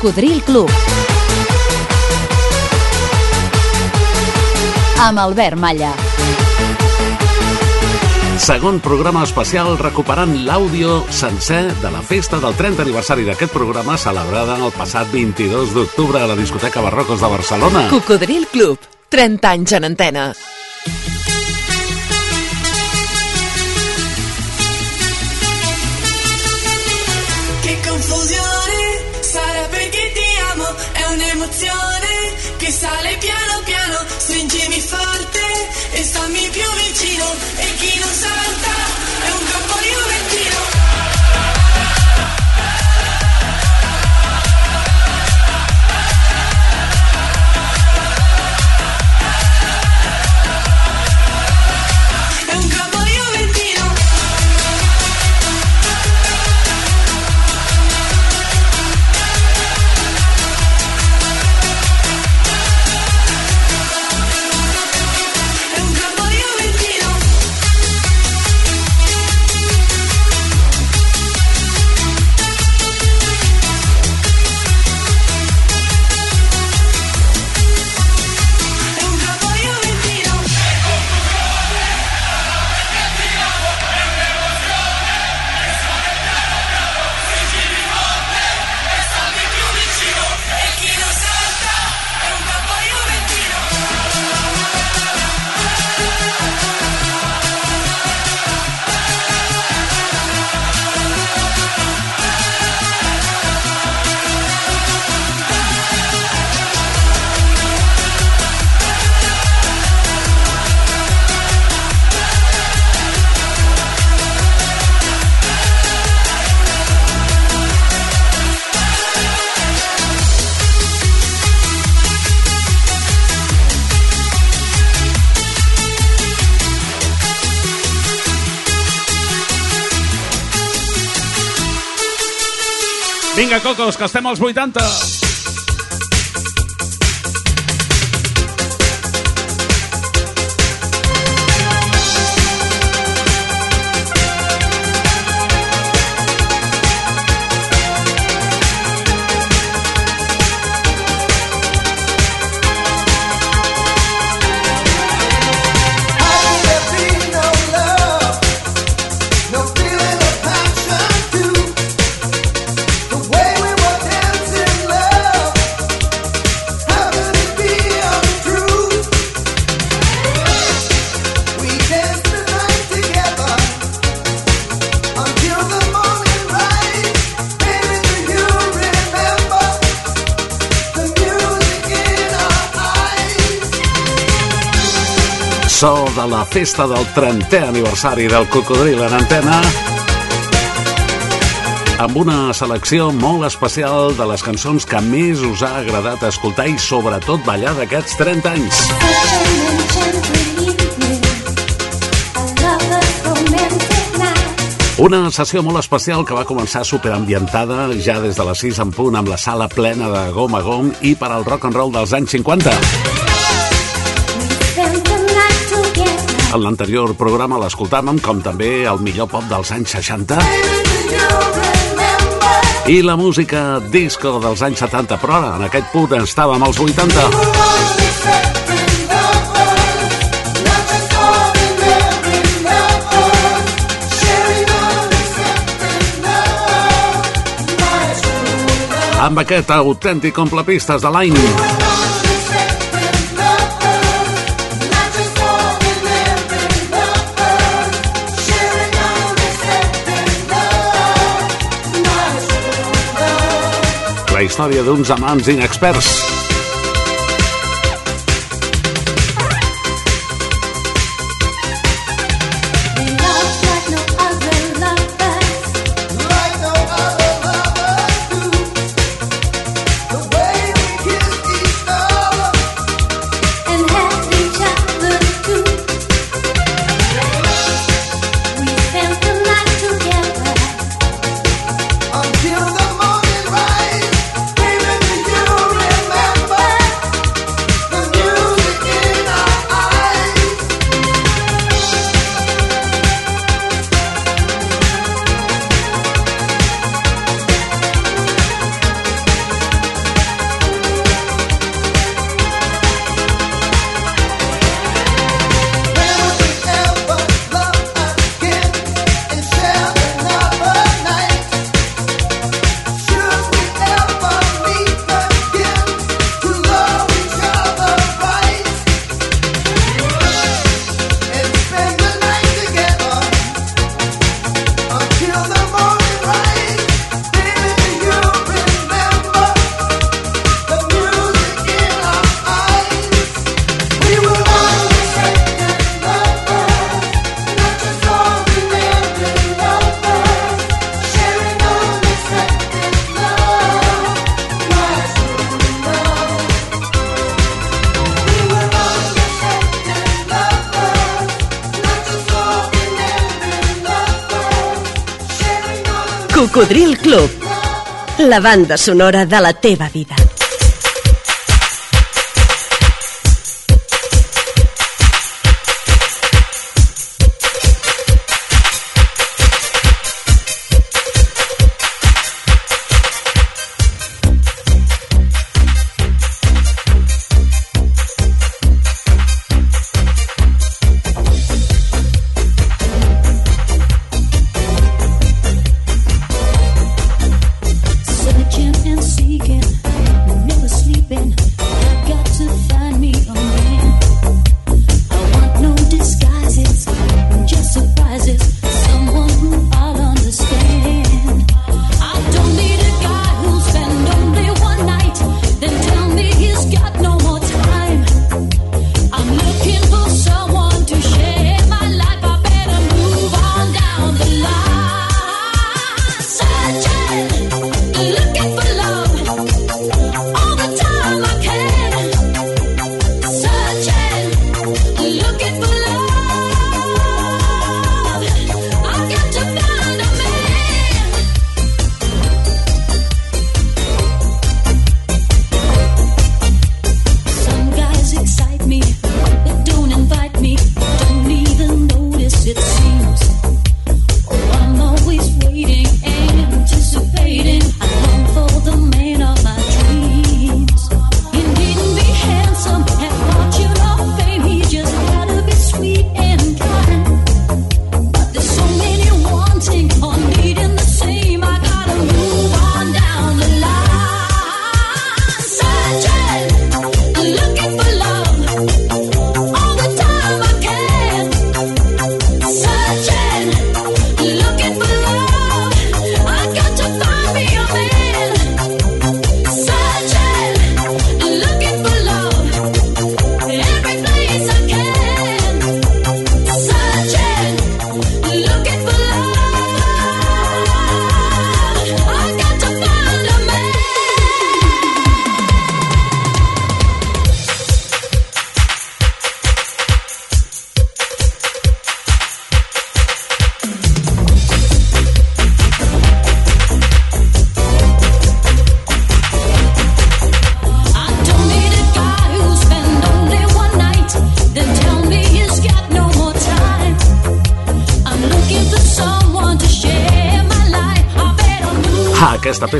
Cocodril Club. Amb Albert Malla. Segon programa especial recuperant l'àudio sencer de la festa del 30 aniversari d'aquest programa celebrada el passat 22 d'octubre a la discoteca Barrocos de Barcelona. Cocodril Club, 30 anys en antena. Vinga, Cocos, que estem als 80. La festa del 30è aniversari del Cocodril en antena amb una selecció molt especial de les cançons que més us ha agradat escoltar i sobretot ballar d'aquests 30 anys. Una sessió molt especial que va començar superambientada ja des de les 6 en punt amb la sala plena de gom a gom i per al rock and roll dels anys 50. En l'anterior programa l'escoltàvem com també el millor pop dels anys 60 i la música disco dels anys 70, però ara en aquest punt estàvem als 80. Amb aquest autèntic complepistes de l'any. Història d'uns amants inexperts. Cocodril Club, la banda sonora de la teva vida.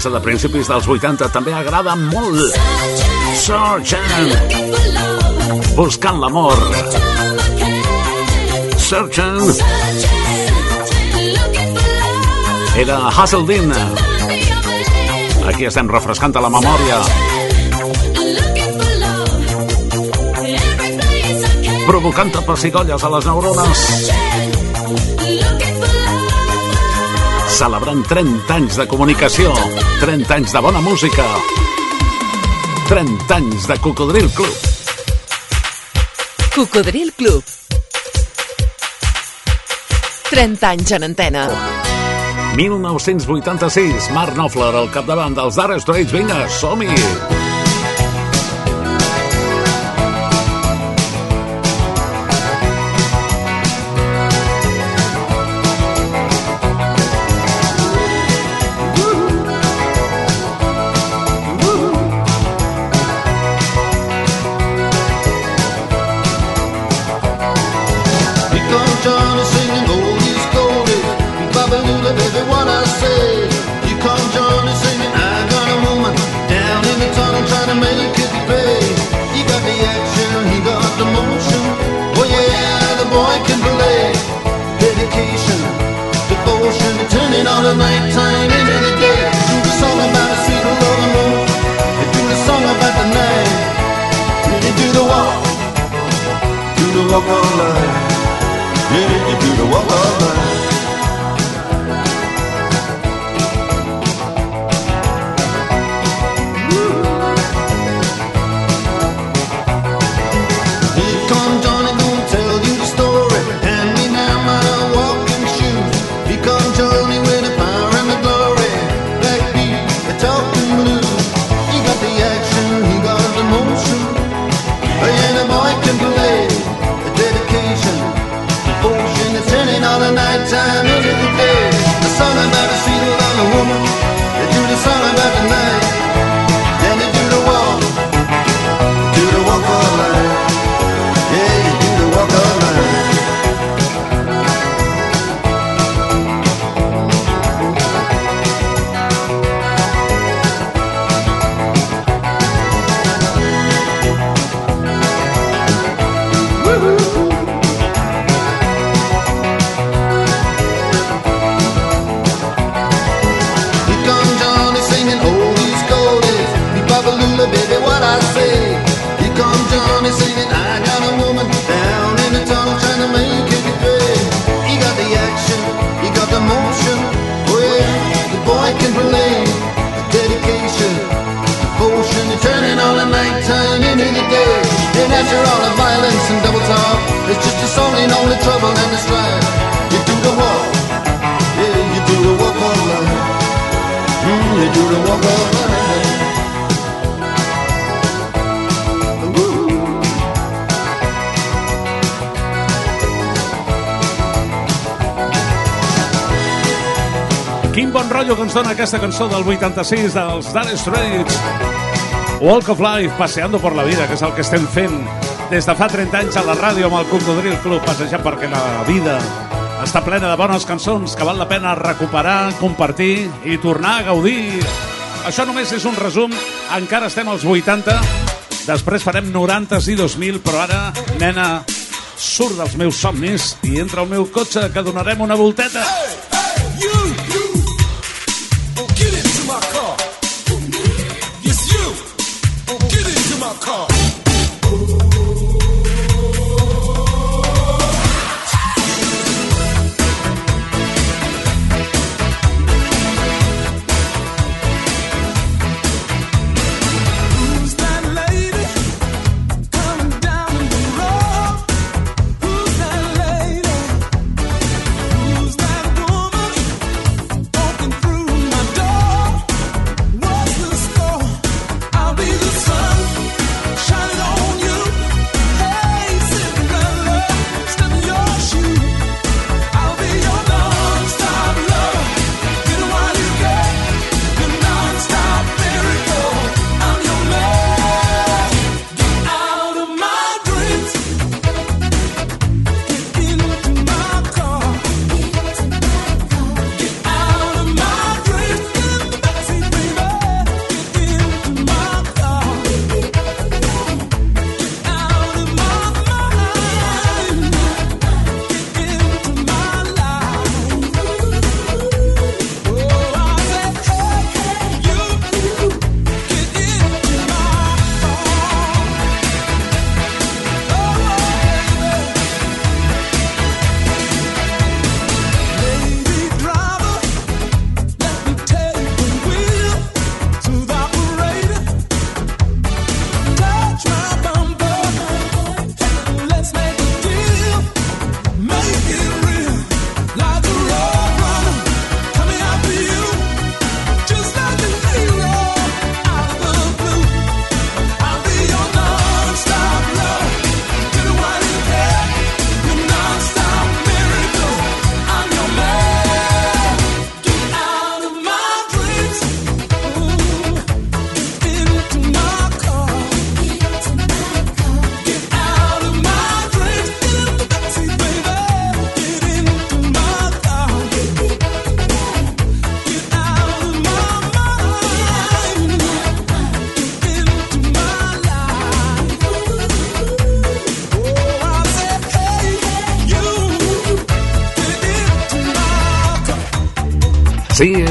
peça de principis dels 80 també agrada molt. Surgeon. Buscant l'amor. Surgeon. Era Hasseldin. Aquí estem refrescant a la memòria. Provocant pessigolles a les neurones. celebrant 30 anys de comunicació, 30 anys de bona música, 30 anys de Cocodril Club. Cocodril Club. 30 anys en antena. 1986, Marc Nofler al capdavant dels Dire Straits. Vinga, som-hi! Dona aquesta cançó del 86 dels Dire Straits. Walk of Life, passeando por la vida, que és el que estem fent des de fa 30 anys a la ràdio amb el Cocodril Club, passejant perquè la vida està plena de bones cançons que val la pena recuperar, compartir i tornar a gaudir. Això només és un resum, encara estem als 80, després farem 90 i 2000, però ara, nena, surt dels meus somnis i entra al meu cotxe que donarem una volteta. You,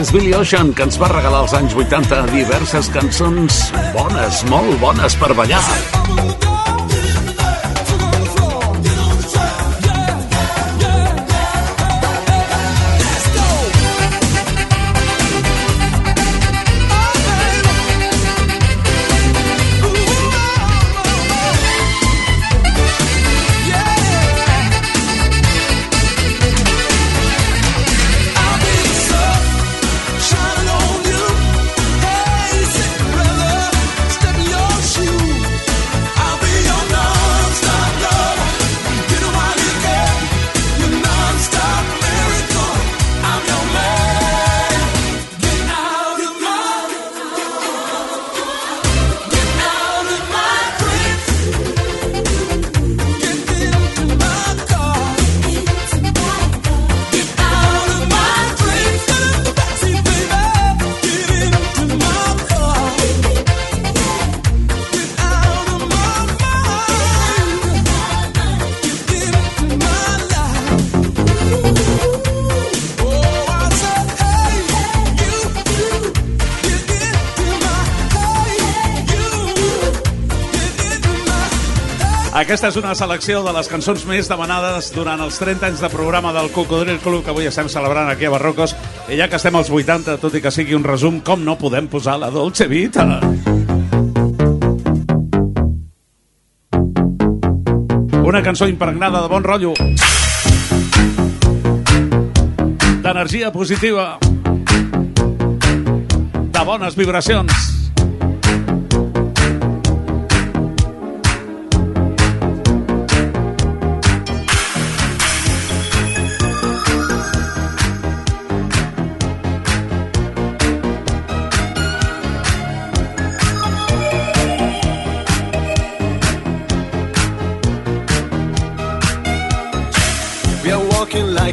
és Billy Ocean, que ens va regalar als anys 80 diverses cançons bones, molt bones per ballar. Aquesta és una selecció de les cançons més demanades durant els 30 anys de programa del Cocodril Club que avui estem celebrant aquí a Barrocos. I ja que estem als 80, tot i que sigui un resum, com no podem posar la Dolce Vita? Una cançó impregnada de bon rotllo. D'energia positiva. De bones vibracions.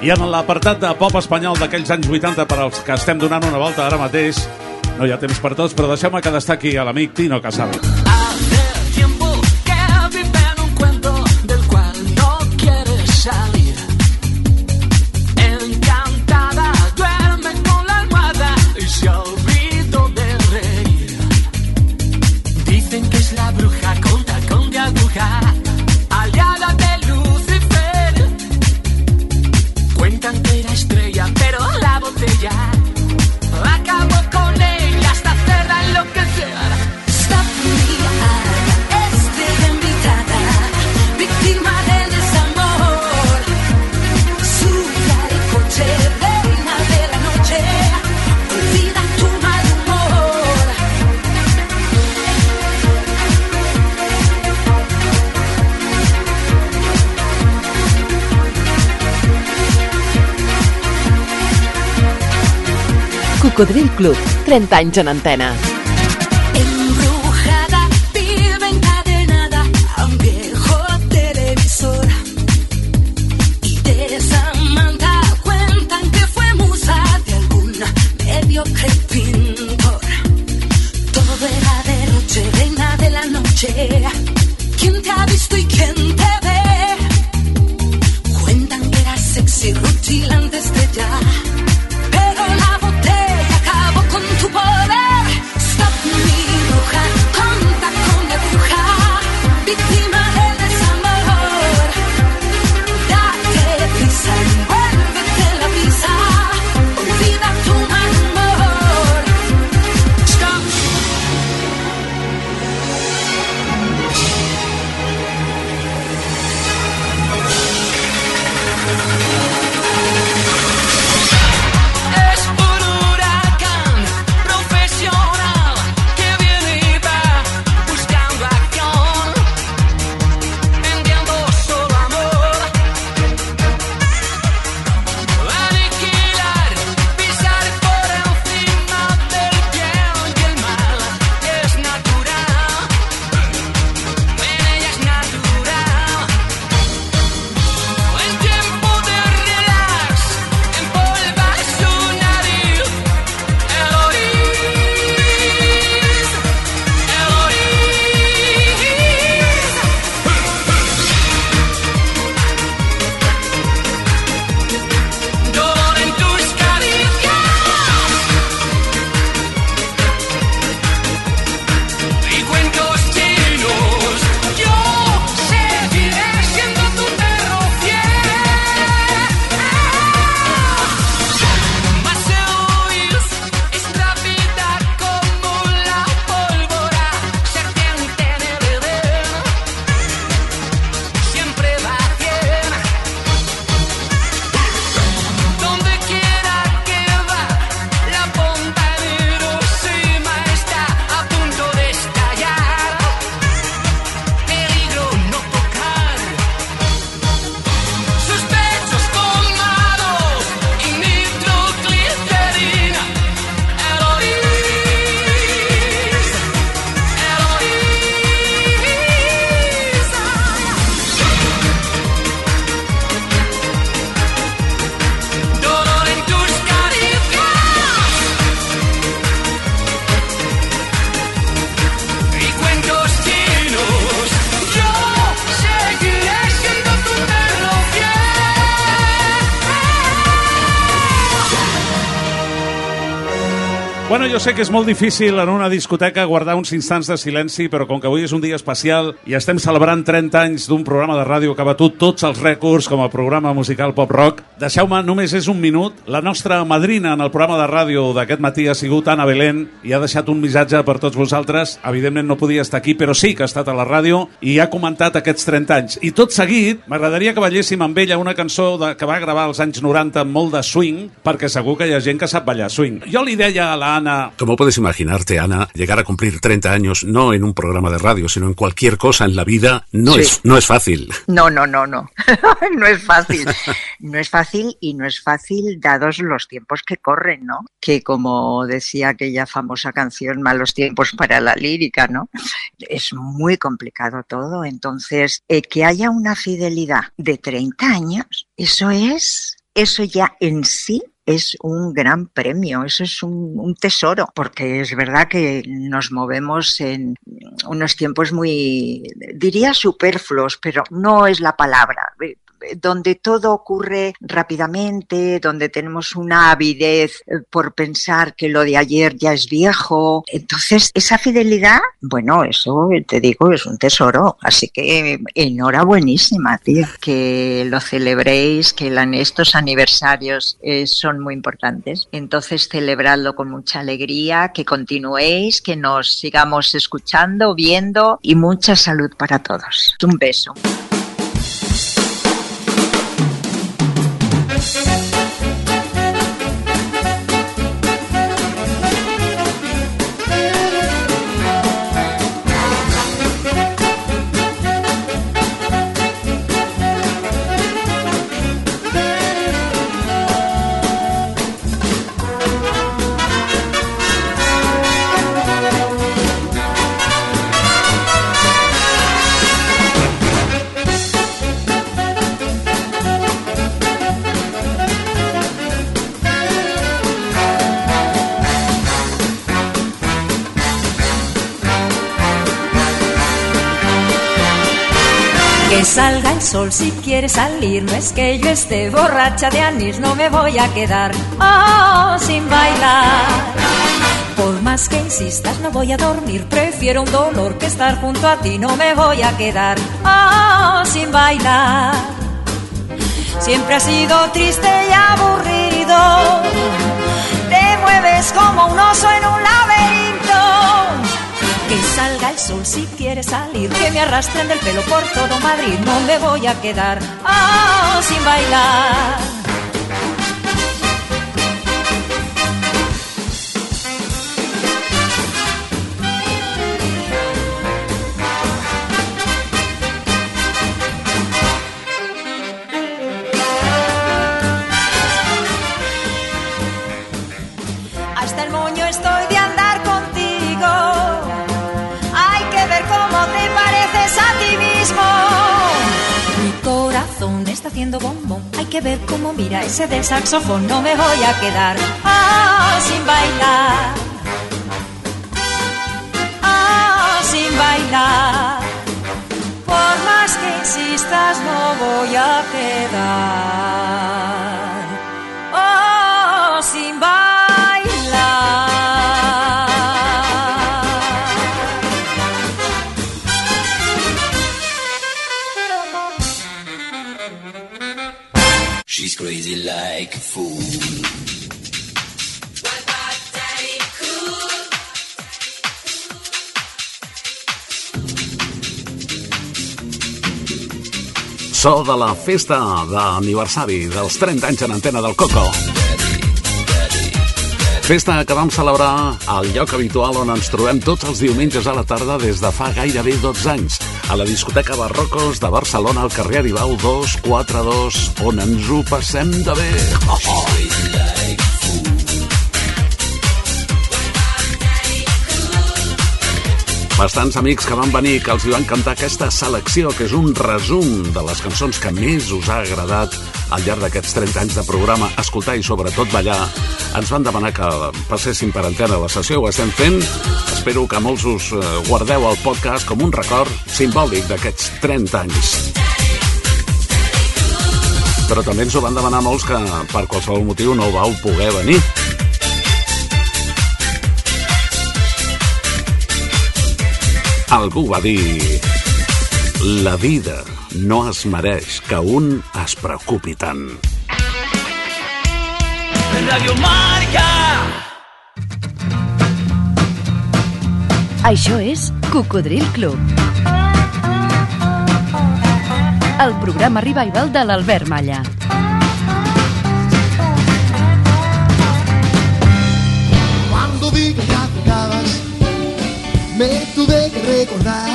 I en l'apartat de pop espanyol d'aquells anys 80 per als que estem donant una volta ara mateix, no hi ha temps per tots, però deixeu-me que destaqui a l'amic Tino Casal. Cocodril Club, 30 anys en antena. Sé que és molt difícil en una discoteca guardar uns instants de silenci, però com que avui és un dia especial i estem celebrant 30 anys d'un programa de ràdio que ha batut tots els rècords com a programa musical pop-rock, deixeu-me, només és un minut. La nostra madrina en el programa de ràdio d'aquest matí ha sigut Anna Belén i ha deixat un missatge per tots vosaltres. Evidentment no podia estar aquí, però sí que ha estat a la ràdio i ha comentat aquests 30 anys. I tot seguit, m'agradaria que balléssim amb ella una cançó de, que va gravar als anys 90 amb molt de swing, perquè segur que hi ha gent que sap ballar swing. Jo li deia a la Como puedes imaginarte, Ana, llegar a cumplir 30 años no en un programa de radio, sino en cualquier cosa en la vida, no, Sí. es, no es fácil. No, no, no, no. no es fácil. No es fácil y no es fácil dados los tiempos que corren, ¿no? Que como decía aquella famosa canción, malos tiempos para la lírica, ¿no? Es muy complicado todo. Entonces, eh, que haya una fidelidad de 30 años, eso es, eso ya en sí es un gran premio, eso es un, tesoro, porque es verdad que nos movemos en unos tiempos muy, diría superfluos, pero no es la palabra, donde todo ocurre rápidamente, donde tenemos una avidez eh, por pensar que lo de ayer ya es viejo. Entonces, esa fidelidad, bueno, eso te digo, es un tesoro. Así que enhorabuenísima, tío. Que lo celebréis, que estos aniversarios eh, son muy importantes. Entonces, celebradlo con mucha alegría, que continuéis, que nos sigamos escuchando, viendo y mucha salud para todos. Un beso. Quiere salir, no es que yo esté borracha de anís, no me voy a quedar oh, sin bailar. Por más que insistas, no voy a dormir, prefiero un dolor que estar junto a ti, no me voy a quedar oh, sin bailar. Siempre has sido triste y aburrido, te mueves como un oso en un laberinto. Que salga el sol si quiere salir, que me arrastren del pelo por todo Madrid, no me voy a quedar ah, sin bailar. Corazón está haciendo bombón. Hay que ver cómo mira ese del saxofón. No me voy a quedar ah, sin bailar. Ah, sin bailar. Por más que insistas, no voy a quedar. Oh, sin bailar. Crazy like a fool. So de la festa d'aniversari dels 30 anys en antena del Coco. Festa que vam celebrar al lloc habitual on ens trobem tots els diumenges a la tarda des de fa gairebé 12 anys, a la discoteca Barrocos de Barcelona al carrer Aribau 242, on ens ho passem de bé. Oh, oh. Bastants amics que van venir que els hi van cantar aquesta selecció, que és un resum de les cançons que més us ha agradat al llarg d'aquests 30 anys de programa, escoltar i sobretot ballar. Ens van demanar que passéssim per antena la sessió, ho estem fent. Espero que molts us eh, guardeu el podcast com un record simbòlic d'aquests 30 anys. Però també ens ho van demanar molts que per qualsevol motiu no vau poder venir. Algú va dir... La vida no es mereix que un es preocupi tant. Radio Marca. Això és Cocodril Club. El programa revival de l'Albert Malla. Me tuve que recordar.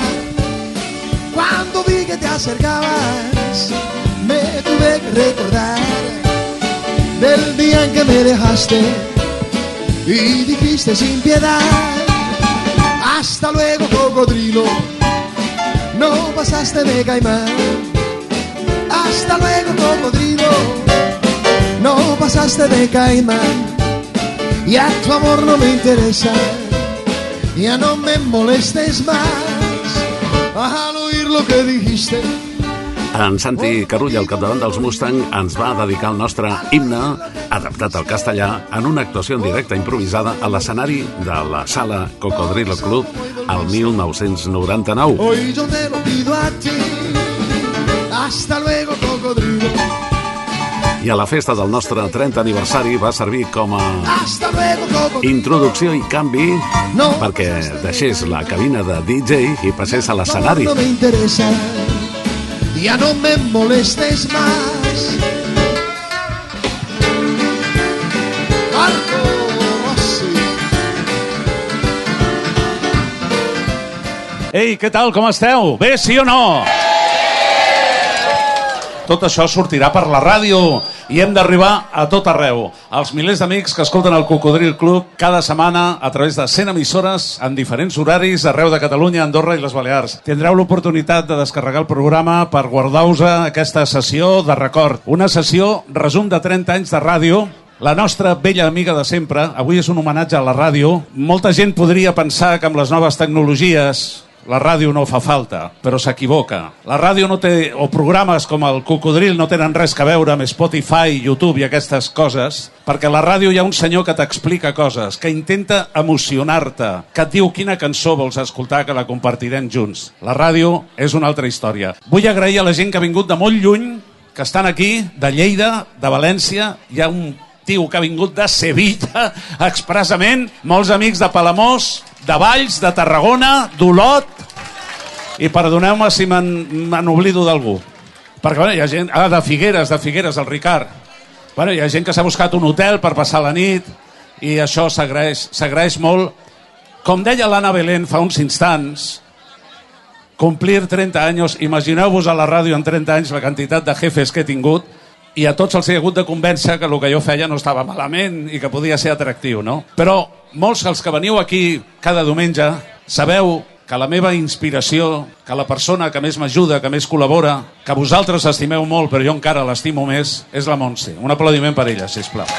Cuando vi que te acercabas, me tuve que recordar del día en que me dejaste y dijiste sin piedad. Hasta luego, cocodrilo, no pasaste de caimán. Hasta luego, cocodrilo, no pasaste de caimán. Ya tu amor no me interesa, ya no me molestes más. Al oír lo que dijiste, En Santi Carulla, al capdavant dels Mustang, ens va dedicar el nostre himne, adaptat al castellà, en una actuació en directe improvisada a l'escenari de la sala Cocodrilo Club al 1999. hoy yo te lo pido a ti. Hasta luego, cocodrilo. I a la festa del nostre 30 aniversari va servir com a introducció i canvi perquè deixés la cabina de DJ i passés a l'escenari. No me interesa, ya no me molestes más. Marco Rossi. Ei, què tal, com esteu? Bé, sí o no? Tot això sortirà per la ràdio i hem d'arribar a tot arreu. Els milers d'amics que escolten el Cocodril Club cada setmana a través de 100 emissores en diferents horaris arreu de Catalunya, Andorra i les Balears. Tindreu l'oportunitat de descarregar el programa per guardar-vos aquesta sessió de record. Una sessió resum de 30 anys de ràdio la nostra vella amiga de sempre, avui és un homenatge a la ràdio. Molta gent podria pensar que amb les noves tecnologies la ràdio no fa falta, però s'equivoca. La ràdio no té, o programes com el Cocodril no tenen res que veure amb Spotify, YouTube i aquestes coses, perquè a la ràdio hi ha un senyor que t'explica coses, que intenta emocionar-te, que et diu quina cançó vols escoltar, que la compartirem junts. La ràdio és una altra història. Vull agrair a la gent que ha vingut de molt lluny, que estan aquí, de Lleida, de València, hi ha un tio que ha vingut de Sevilla expressament, molts amics de Palamós, de Valls, de Tarragona, d'Olot, i perdoneu-me si me oblido d'algú. Perquè bueno, hi ha gent... Ah, de Figueres, de Figueres, el Ricard. Bueno, hi ha gent que s'ha buscat un hotel per passar la nit i això s'agraeix molt. Com deia l'Anna Belén fa uns instants, complir 30 anys, imagineu-vos a la ràdio en 30 anys la quantitat de jefes que he tingut i a tots els he hagut de convèncer que el que jo feia no estava malament i que podia ser atractiu, no? Però molts dels que veniu aquí cada diumenge sabeu que la meva inspiració, que la persona que més m'ajuda, que més col·labora, que vosaltres estimeu molt, però jo encara l'estimo més, és la Montse. Un aplaudiment per ella, sisplau.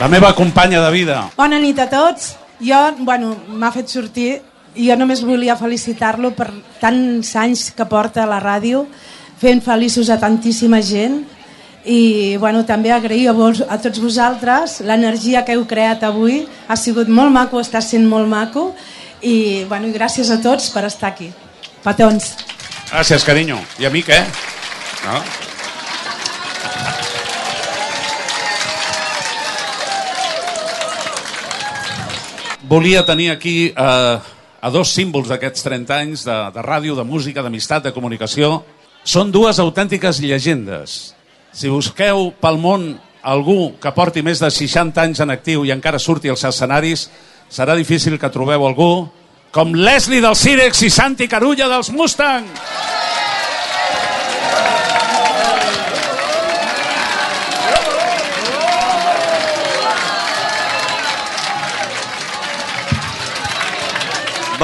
La meva companya de vida. Bona nit a tots. Jo, bueno, m'ha fet sortir jo només volia felicitar-lo per tants anys que porta a la ràdio fent feliços a tantíssima gent i bueno, també agrair a, vos, a tots vosaltres l'energia que heu creat avui ha sigut molt maco, està sent molt maco i bueno, gràcies a tots per estar aquí petons Gràcies, carinyo. I a mi què? No? Volia tenir aquí eh, a dos símbols d'aquests 30 anys de, de ràdio, de música, d'amistat, de comunicació. Són dues autèntiques llegendes. Si busqueu pel món algú que porti més de 60 anys en actiu i encara surti als escenaris, serà difícil que trobeu algú com Leslie del Cirex i Santi Carulla dels Mustang.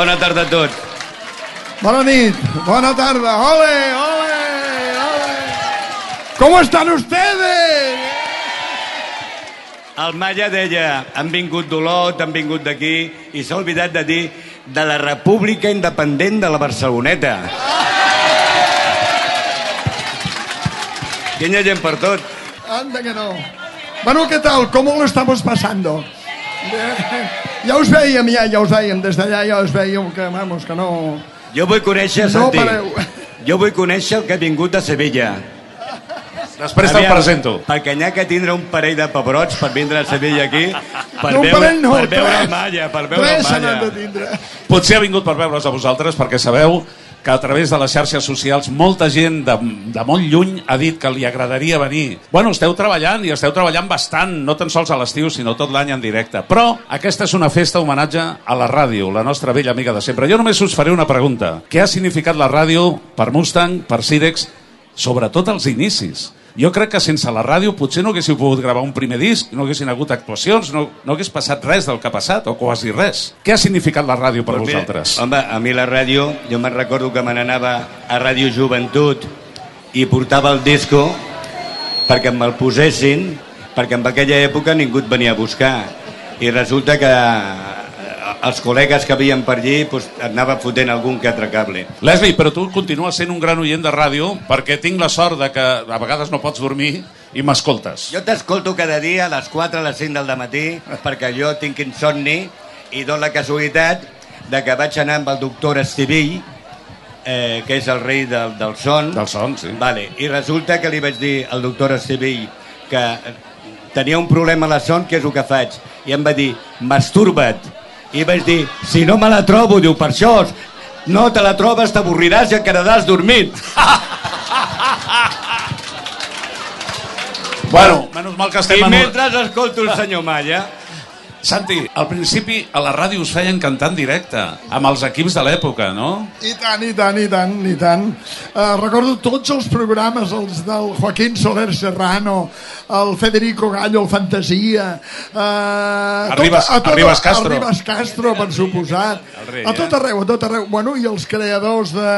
Bona tarda a tots. Bona nit, bona tarda. Ole, ole, ole. ¿Cómo están ustedes? El Malla deia, han vingut d'Olot, han vingut d'aquí, i s'ha oblidat de dir de la República Independent de la Barceloneta. Ha gent per tot. Anda que no. Bueno, ¿qué tal? ¿Cómo lo estamos pasando? Ja us veiem, ja, ja us veiem, des d'allà ja us veiem que, vamos, que no... Jo vull conèixer, No Santi. pareu. Jo vull conèixer el que ha vingut de Sevilla. Després te'l presento. Perquè n'hi ha que tindre un parell de pebrots per vindre a Sevilla aquí, per No, veure, no, per veure tres. el Malla, per veure Tres el Malla. de tindre. Potser ha vingut per veure's a vosaltres perquè sabeu que a través de les xarxes socials molta gent de, de molt lluny ha dit que li agradaria venir. Bueno, esteu treballant i esteu treballant bastant, no tan sols a l'estiu, sinó tot l'any en directe. Però aquesta és una festa homenatge a la ràdio, la nostra vella amiga de sempre. Jo només us faré una pregunta. Què ha significat la ràdio per Mustang, per Sirex, sobretot als inicis? Jo crec que sense la ràdio potser no haguéssiu pogut gravar un primer disc, no haguessin hagut actuacions, no, no hagués passat res del que ha passat, o quasi res. Què ha significat la ràdio per Pues mira, vosaltres? Home, a mi la ràdio, jo me'n recordo que me n'anava a Ràdio Joventut i portava el disco perquè me'l posessin, perquè en aquella època ningú et venia a buscar. I resulta que els col·legues que havien per allí pues, et anava fotent algun que altre cable. Leslie, però tu continues sent un gran oient de ràdio perquè tinc la sort de que a vegades no pots dormir i m'escoltes. Jo t'escolto cada dia a les 4 a les 5 del matí perquè jo tinc insomni i dono la casualitat de que vaig anar amb el doctor Estivill eh, que és el rei del, del son. Del son, sí. Vale. I resulta que li vaig dir al doctor Estivill que tenia un problema a la son, què és el que faig? I em va dir, masturba't. I vaig dir, si no me la trobo, diu, per això, no te la trobes, t'avorriràs i et quedaràs dormint. Bueno, menys mal que estem I en mentre escolto el senyor Malla, Santi, al principi a la ràdio us feien cantar en directe, amb els equips de l'època, no? I tant, i tant, i tant, i tant. Uh, recordo tots els programes, els del Joaquín Soler Serrano, el Federico Gallo, el Fantasia... Uh, Arribas- Arribas Castro. Arribas Castro, per suposat. Rei, a tot eh? arreu, a tot arreu. Bueno, i els creadors de,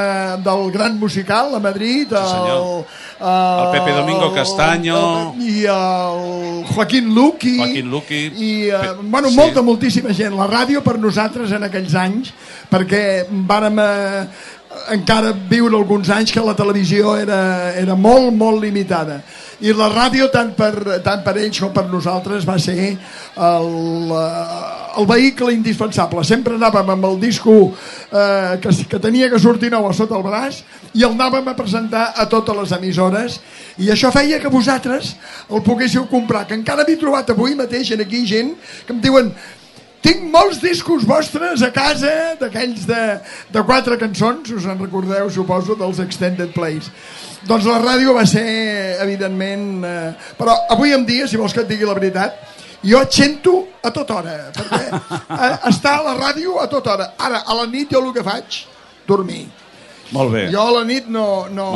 del gran musical a Madrid, senyor. el, El Pepe Domingo Castaño. el, i el Joaquín Luqui. Joaquín Luqui. I, uh, bueno, sí. molta, moltíssima gent. La ràdio per nosaltres en aquells anys, perquè vàrem eh, encara viure alguns anys que la televisió era, era molt, molt limitada. I la ràdio, tant per, tant per ells com per nosaltres, va ser el, eh, el vehicle indispensable. Sempre anàvem amb el disco eh, que, que tenia que sortir nou a sota el braç i el anàvem a presentar a totes les emissores i això feia que vosaltres el poguéssiu comprar, que encara m'he trobat avui mateix en aquí gent que em diuen tinc molts discos vostres a casa, d'aquells de, de quatre cançons, us en recordeu, suposo, dels Extended Plays. Doncs la ràdio va ser, evidentment... Eh, però avui en dia, si vols que et digui la veritat, jo et sento a tota hora, perquè eh, està a la ràdio a tota hora. Ara, a la nit jo el que faig, dormir. Molt bé. Jo a la nit no, no,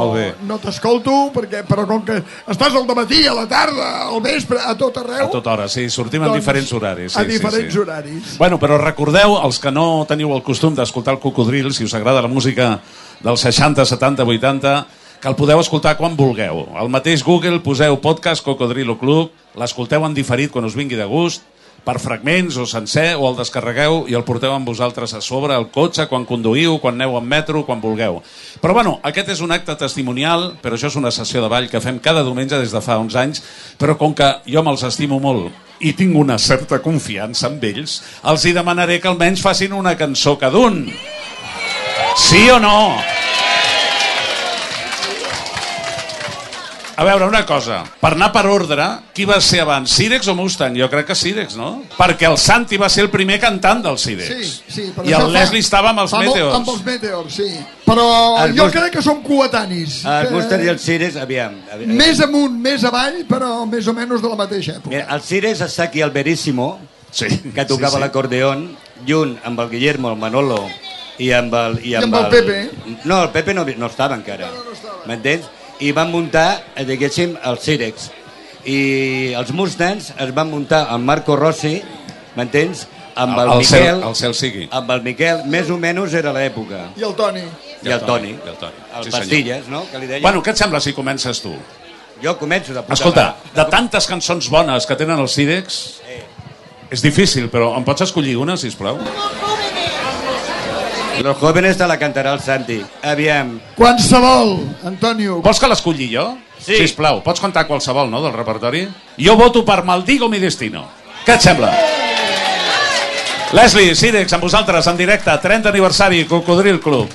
no t'escolto, perquè, però com que estàs al matí, a la tarda, al vespre, a tot arreu... A tota hora, sí, sortim en Doncs, diferents horaris. Sí, a diferents sí, sí. horaris. Bueno, però recordeu, els que no teniu el costum d'escoltar el Cocodril, si us agrada la música dels 60, 70, 80, que el podeu escoltar quan vulgueu. Al mateix Google poseu podcast Cocodrilo Club, l'escolteu en diferit quan us vingui de gust, per fragments o sencer, o el descarregueu i el porteu amb vosaltres a sobre, al cotxe, quan conduïu, quan aneu en metro, quan vulgueu. Però bueno, aquest és un acte testimonial, però això és una sessió de ball que fem cada diumenge des de fa uns anys, però com que jo me'ls estimo molt i tinc una certa confiança amb ells, els hi demanaré que almenys facin una cançó cada un. Sí o no? A veure, una cosa. Per anar per ordre, qui va ser abans, Sirex o Mustang? Jo crec que Sirex, no? Perquè el Santi va ser el primer cantant del Sirex. Sí, sí, però I el fa- Leslie estava amb els Meteors. Amb els Meteors, sí. Però El jo crec que som coetanis. el Mustard i el Cires, aviam. aviam. Més amunt, més avall, però més o menys de la mateixa època. Mira, el Cires està aquí al Veríssimo, sí, que tocava sí, sí. l'acordeón, junt amb el Guillermo, el Manolo i amb el... I amb el Pepe. No, el Pepe no, no estava encara. M'entens? I van muntar, eh, diguéssim, el Cirex. I els Mustangs es van muntar amb Marco Rossi, m'entens? Amb el, El- el Miquel, cel- el cel sigui. Amb el Miquel, més o menys era l'època. I el Toni. I el Toni. I el Toni. El Sí, senyor. Pastilles, no? Que li deia. Bueno, què et sembla si comences tu? Jo començo de puta Escolta, mare. de tantes cançons bones que tenen els Sirex, és difícil, però em pots escollir una, si plau? Los jóvenes te la cantarà el Santi. Aviam. Qualsevol, Antonio. Vols que l'escolli jo? Sí. Sisplau, pots cantar qualsevol, no, del repertori? Jo voto per Maldigo mi destino. Què et sembla? Leslie, Sirex, amb vosaltres, en directe, 30 aniversari, Cocodril Club.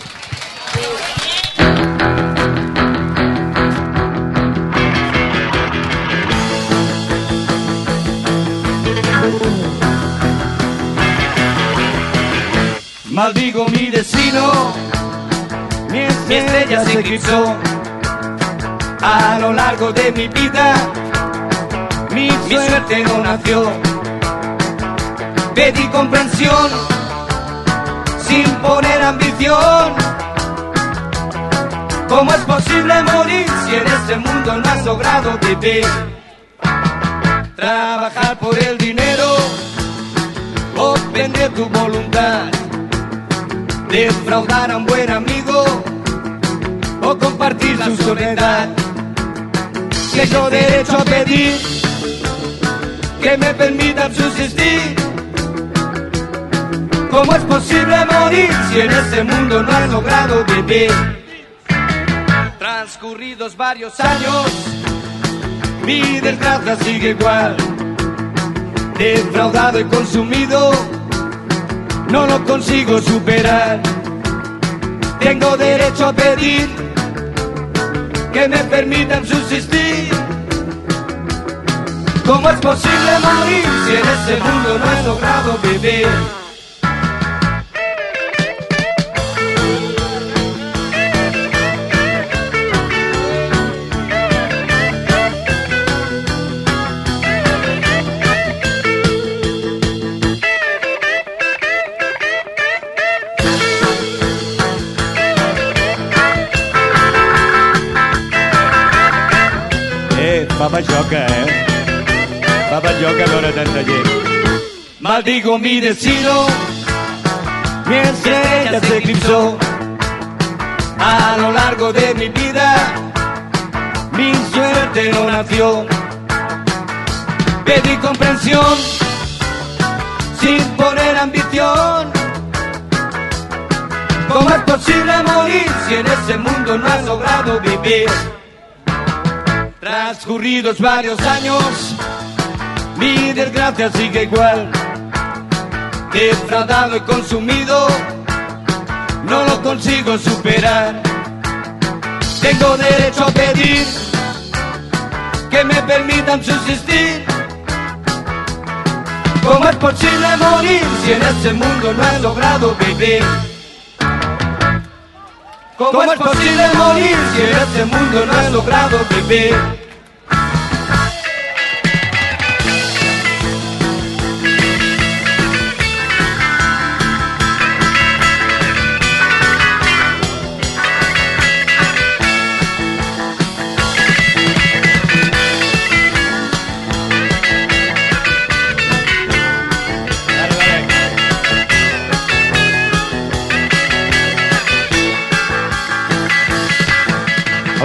Maldigo mi destino, mi estrella se eclipsó a lo largo de mi vida. Mi suerte no nació. Pedí comprensión sin poner ambición. ¿Cómo es posible morir si en este mundo no has logrado vivir? Trabajar por el dinero o vender tu voluntad. Defraudar a un buen amigo o compartir su soledad. Tengo derecho a pedir que me permitan subsistir. ¿Cómo es posible morir si en este mundo no has logrado vivir? Transcurridos varios años, mi desgracia sigue igual. Defraudado y consumido, no lo consigo superar. Tengo derecho a pedir que me permitan subsistir. ¿Cómo es posible morir si en este mundo no has logrado vivir? Maldigo mi destino, mi estrella se eclipsó a lo largo de mi vida. Mi suerte no nació. Pedí comprensión sin poner ambición. ¿Cómo es posible morir si en este mundo no has logrado vivir? Transcurridos varios años, mi desgracia sigue igual. Defraudado y consumido, no lo consigo superar. Tengo derecho a pedir que me permitan subsistir. ¿Cómo es posible morir si en este mundo no has logrado vivir? ¿Cómo es posible morir si en este mundo no has logrado vivir?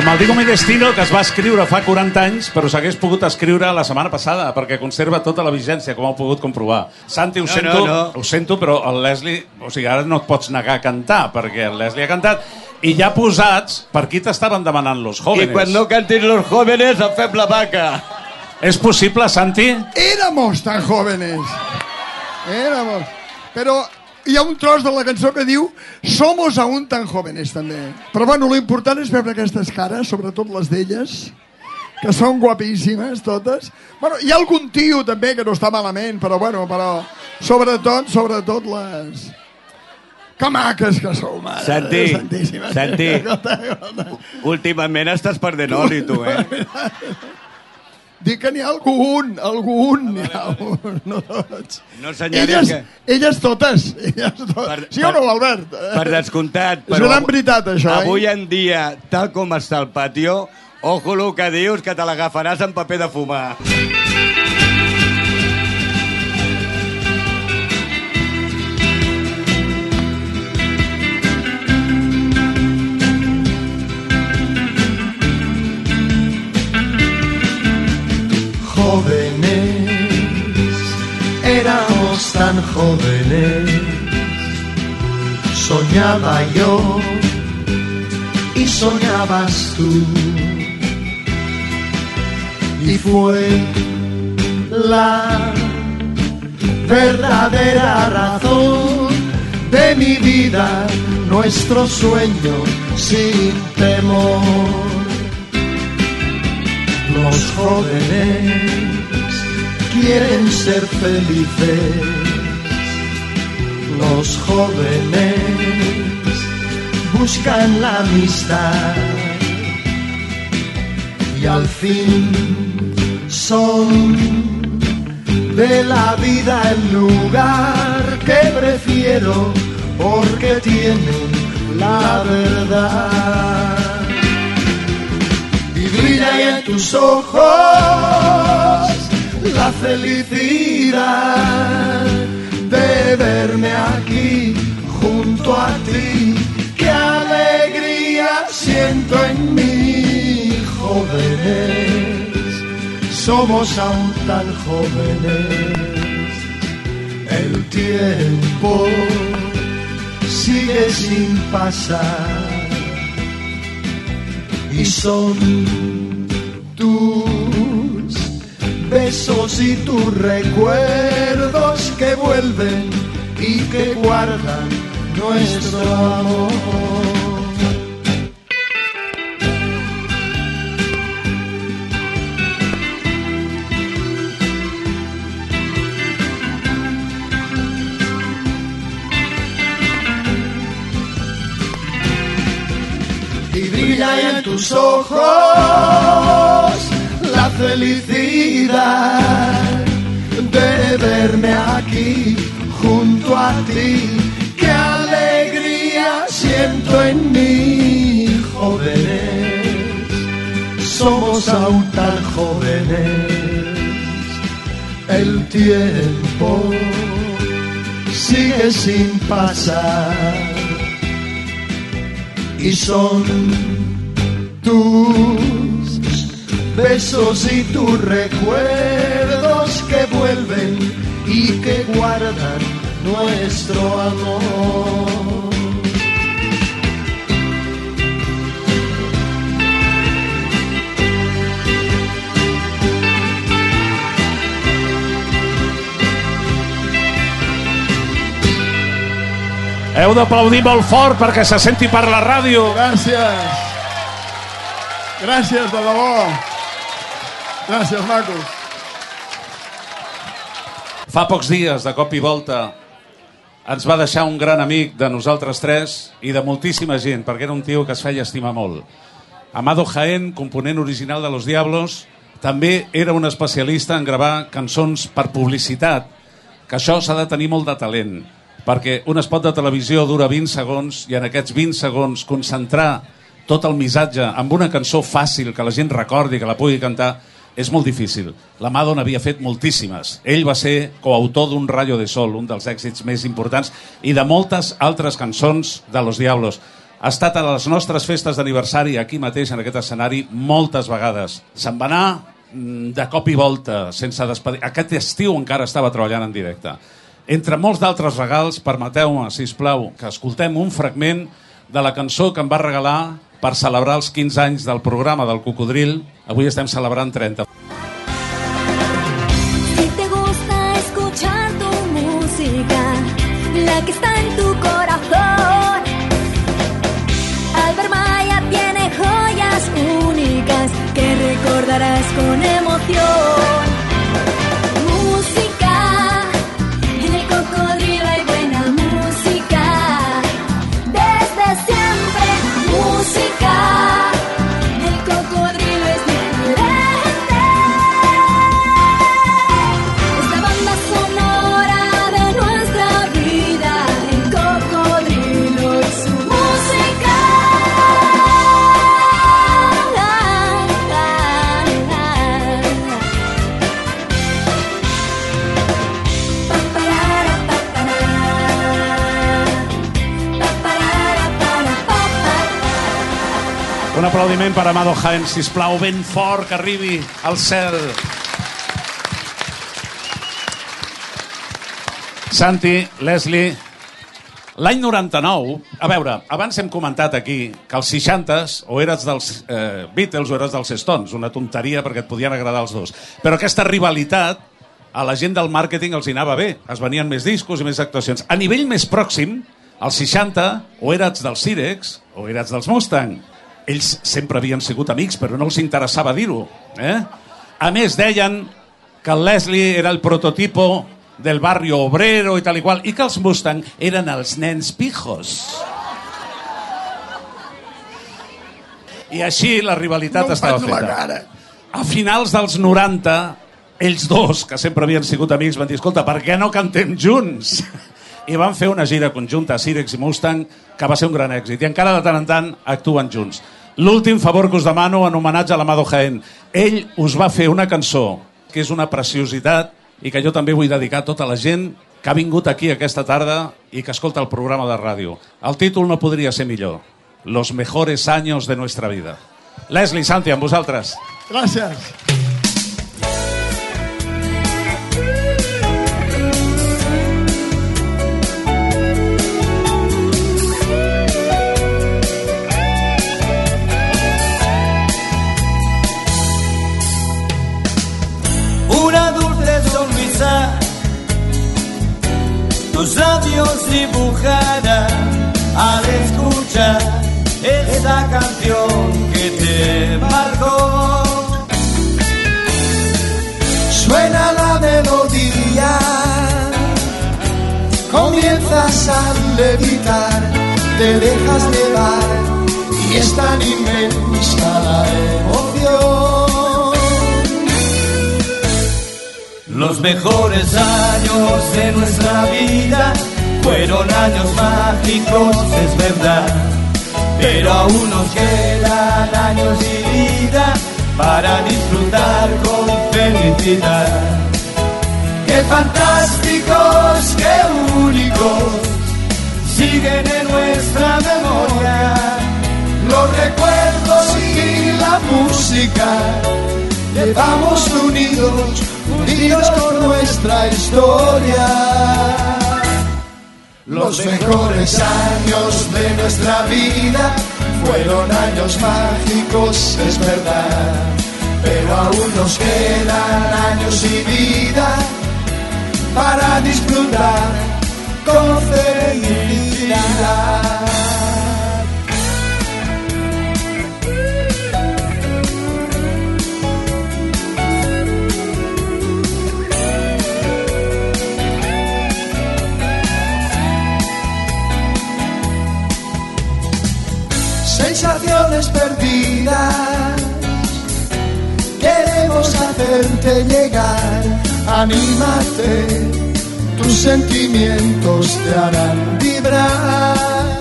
Maldigo mi destino, que es va escriure fa 40 anys, però s'hagués pogut escriure la setmana passada, perquè conserva tota la vigència, com heu pogut comprovar. Santi, ho, No, sento, no, no. ho sento, però el Leslie... O sigui, ara no et pots negar a cantar, perquè el Leslie ha cantat, i ja posats, per qui t'estaven demanant los jóvenes? I quan no cantin los jóvenes, em fem la vaca. És possible, Santi? Éramos tan jóvenes. Éramos. Però hi ha un tros de la cançó que diu Somos aún tan jóvenes, també. Però bueno, lo important és veure aquestes cares, sobretot les d'elles, que són guapíssimes totes. Bueno, hi ha algun tio també que no està malament, però bueno, però sobretot, sobretot les... Que maques que sou, mare. Santi, Santíssima. Santi. Últimament estàs perdent oli, tu, eh? Dic que n'hi ha algun, algun, n'hi ha algun, no tots. No Elles, que... elles totes, elles totes. Sí o no, Albert? Per descomptat. És una veritat, això, eh? Avui en dia, tal com està el patio, ojo el que dius, que te l'agafaràs en paper de fumar. Jóvenes, éramos tan jóvenes, soñaba yo y soñabas tú. Y fue la verdadera razón de mi vida, nuestro sueño sin temor. Los jóvenes quieren ser felices, los jóvenes buscan la amistad y al fin son de la vida el lugar que prefiero porque tienen la verdad. Y brilla en tus ojos la felicidad de verme aquí junto a ti. Qué alegría siento en mí, jóvenes somos aún tan jóvenes. El tiempo sigue sin pasar y son tus besos y tus recuerdos que vuelven y que guardan nuestro amor. Y brilla en tus ojos la felicidad de verme aquí junto a ti. Qué alegría siento en mí, jóvenes, somos aún tan jóvenes. El tiempo sigue sin pasar y son tus besos y tus recuerdos que vuelven y que guardan nuestro amor. Heu d'aplaudir molt fort perquè se senti per la ràdio. Gràcies. Gràcies, de debò. Gràcies, macos. Fa pocs dies, de cop i volta, ens va deixar un gran amic de nosaltres tres i de moltíssima gent, perquè era un tio que es feia estimar molt. Amado Jaén, component original de Los Diablos, també era un especialista en gravar cançons per publicitat, que això s'ha de tenir molt de talent, perquè un spot de televisió dura 20 segons i en aquests 20 segons concentrar tot el missatge amb una cançó fàcil que la gent recordi, que la pugui cantar, és molt difícil. L'Amado n'havia fet moltíssimes. Ell va ser coautor d'un Rayo de Sol, un dels èxits més importants, i de moltes altres cançons de Los Diablos. Ha estat a les nostres festes d'aniversari, aquí mateix, en aquest escenari, moltes vegades. Se'n va anar mm, de cop i volta, sense despedir. Aquest estiu encara estava treballant en directe. Entre molts d'altres regals, permeteu-me, si plau, que escoltem un fragment de la cançó que em va regalar per celebrar els 15 anys del programa del Cocodril. Avui estem celebrant 30. Si te gusta escuchar tu música, la que está en tu corazón, Albert Maya tiene joyas únicas que recordarás con emoción. Aplaudiment per Amado Jaén, sisplau, ben fort, que arribi al cel. Santi, Leslie, l'any 99, a veure, abans hem comentat aquí que als 60s o eres dels eh, Beatles o eres dels Stones, una tonteria perquè et podien agradar els dos. Però aquesta rivalitat a la gent del màrqueting els hi anava bé. Es venien més discos i més actuacions. A nivell més pròxim, als 60, o eres dels Cirex o eres dels Mustang. Ells sempre havien sigut amics, però no els interessava dir-ho. Eh? A més, deien que el Leslie era el prototipo del barrio obrero i tal i qual, i que els Mustang eren els nens pijos. I així la rivalitat No estava faig la feta. cara. A finals dels 90, ells dos, que sempre havien sigut amics, van dir, escolta, per què no cantem junts? I van fer una gira conjunta, Cirex i Mustang, que va ser un gran èxit. I encara de tant en tant actuen junts. L'últim favor que us demano en homenatge a l'Amado Jaén. Ell us va fer una cançó que és una preciositat i que jo també vull dedicar a tota la gent que ha vingut aquí aquesta tarda i que escolta el programa de ràdio. El títol no podria ser millor. Los mejores años de nuestra vida. Leslie, Santi, amb vosaltres. Gràcies. Tus labios dibujarán al escuchar esa canción que te marcó. Suena la melodía, comienzas a levitar, te dejas llevar y es tan inmensa la emoción. Los mejores años de nuestra vida fueron años mágicos, es verdad. Pero aún nos quedan años y vida para disfrutar con felicidad. Qué fantásticos, qué únicos, siguen en nuestra memoria. Los recuerdos y la música llevamos unidos, unidos con nuestra historia. Los mejores años de nuestra vida fueron años mágicos, es verdad. Pero aún nos quedan años y vida para disfrutar con felicidad. Hacerte llegar, anímate, tus sentimientos te harán vibrar.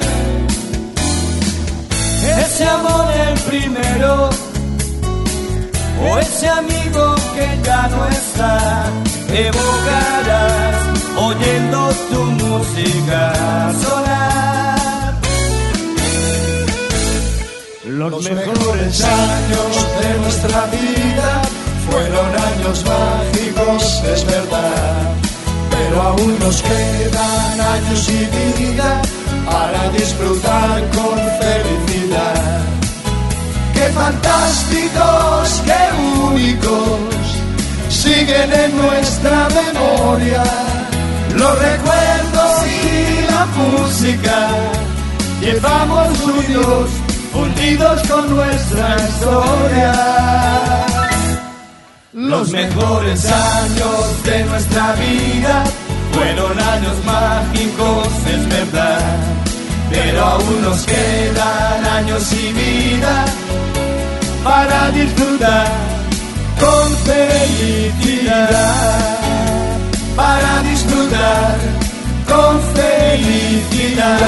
Ese amor el primero o ese amigo que ya no está, evocarás oyendo tu música sonar. Los mejores años de nuestra vida fueron años mágicos, es verdad. Pero aún nos quedan años y vida para disfrutar con felicidad. Qué fantásticos, qué únicos, siguen en nuestra memoria. Los recuerdos y la música llevamos unidos fundidos con nuestra historia. Los mejores años de nuestra vida fueron años mágicos, es verdad. Pero aún nos quedan años y vida para disfrutar con felicidad. Para disfrutar con felicidad.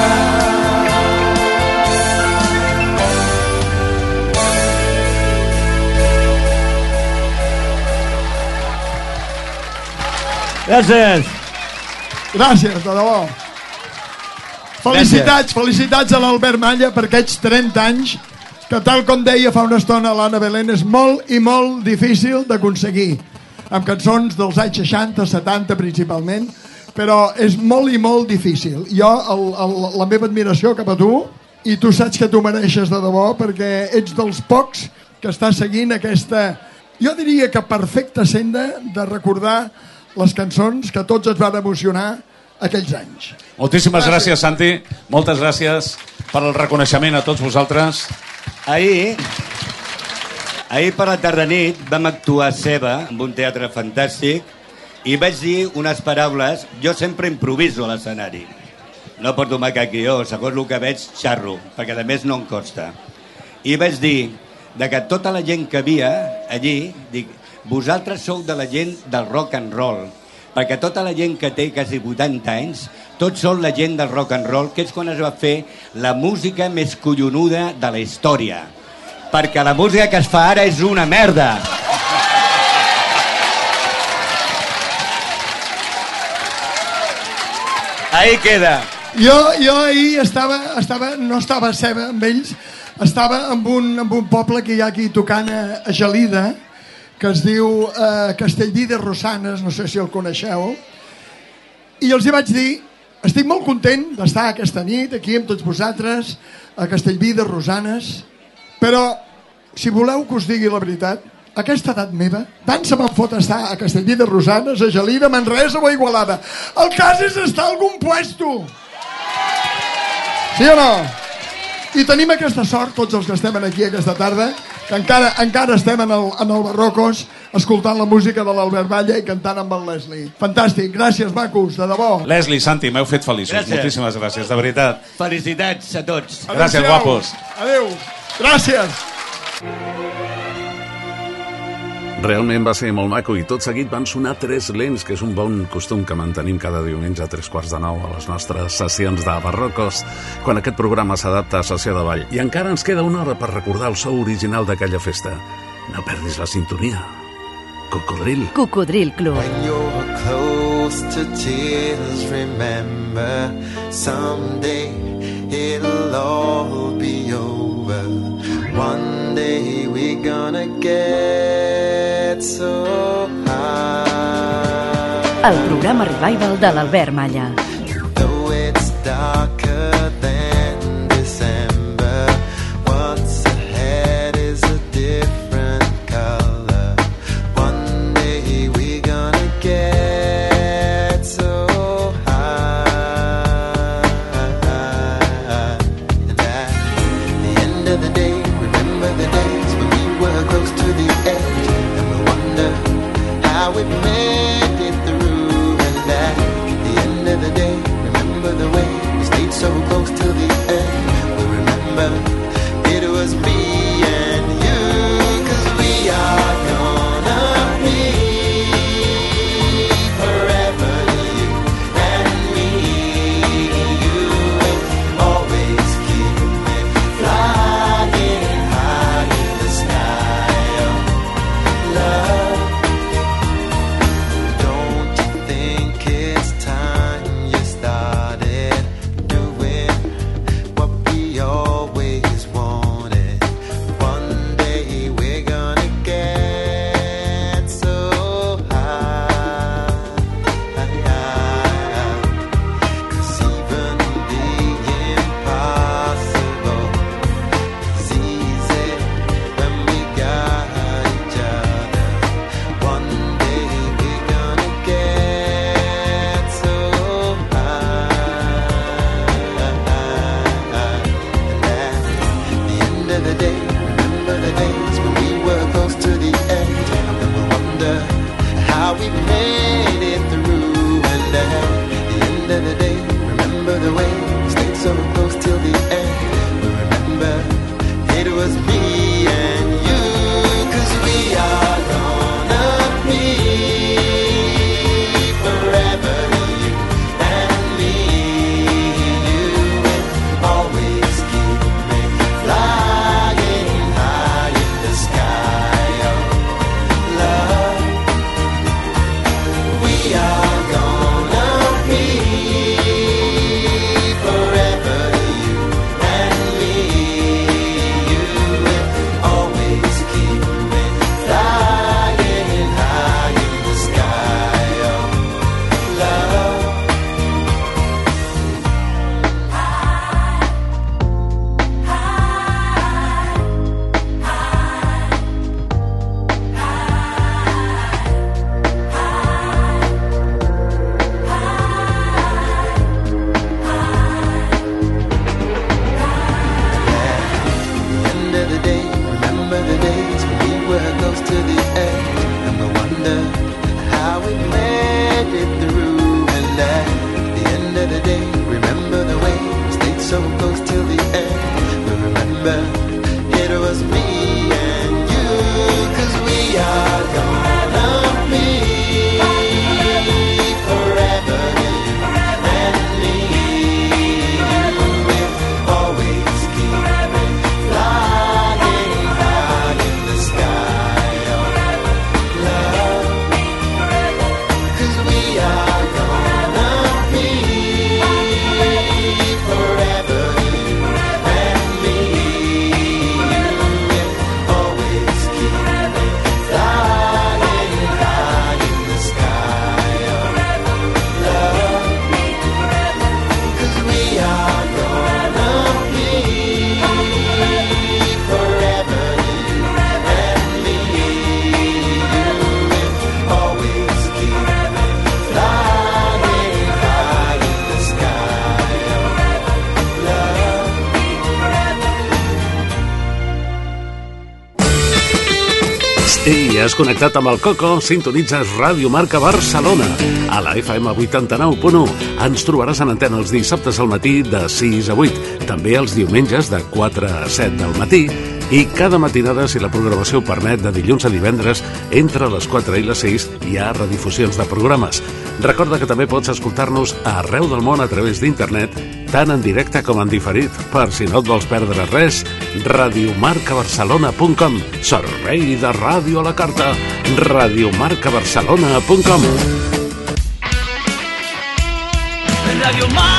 Gràcies. Gràcies, de debò. Felicitats, felicitats a l'Albert Malla per aquests 30 anys que tal com deia fa una estona l'Anna Belén és molt i molt difícil d'aconseguir amb cançons dels anys 60, 70 principalment però és molt i molt difícil jo, el, el, la meva admiració cap a tu i tu saps que tu mereixes de debò perquè ets dels pocs que està seguint aquesta jo diria que perfecta senda de recordar les cançons que tots ens van emocionar aquells anys. Moltíssimes gràcies, Santi. Moltes gràcies per el reconeixement a tots vosaltres. Ahir, ahir per la tarda nit vam actuar a Ceba, en un teatre fantàstic, i vaig dir unes paraules... Jo sempre improviso a l'escenari. No porto mai cap guió, segons el que veig, xarro, perquè a més no em costa. I vaig dir de que tota la gent que havia allí, dic, vosaltres sou de la gent del rock and roll, perquè tota la gent que té quasi 80 anys, tots són la gent del rock and roll, que és quan es va fer la música més collonuda de la història. Perquè la música que es fa ara és una merda. Ahí queda. Jo, jo ahir estava, estava, no estava a Ceba amb ells, estava en un, en un poble que hi ha aquí tocant a, a Gelida, que es diu eh, Castellví de Rosanes, no sé si el coneixeu, i els hi vaig dir, estic molt content d'estar aquesta nit aquí amb tots vosaltres, a Castellví de Rosanes, però si voleu que us digui la veritat, a aquesta edat meva, tant se me'n fot estar a Castellví de Rosanes, a Gelida, Manresa o a Igualada. El cas és estar a algun puesto. Sí o no? I tenim aquesta sort, tots els que estem aquí aquesta tarda, que encara, encara estem en el, en el Barrocos escoltant la música de l'Albert Valle i cantant amb el Leslie. Fantàstic, gràcies, macos, de debò. Leslie, Santi, m'heu fet feliços. Gràcies. Moltíssimes gràcies, de veritat. Felicitats a tots. Gràcies, guapos. Adéu. Gràcies. Realment va ser molt maco i tot seguit van sonar tres lents, que és un bon costum que mantenim cada diumenge a tres quarts de nou a les nostres sessions de Barrocos, quan aquest programa s'adapta a sessió de ball. I encara ens queda una hora per recordar el so original d'aquella festa. No perdis la sintonia. Cocodril. Cocodril Club. When you're close to tears, remember someday it'll all be over. One day we're gonna get so high. El programa Revival de l'Albert Malla. Though it's darker connectat amb el Coco, sintonitzes Ràdio Marca Barcelona. A la FM 89.1 ens trobaràs en antena els dissabtes al matí de 6 a 8, també els diumenges de 4 a 7 del matí i cada matinada, si la programació ho permet, de dilluns a divendres, entre les 4 i les 6 hi ha redifusions de programes. Recorda que també pots escoltar-nos arreu del món a través d'internet, tant en directe com en diferit. Per si no et vols perdre res, radiomarcabarcelona.com Servei de ràdio a la carta. Radiomarcabarcelona.com Radio.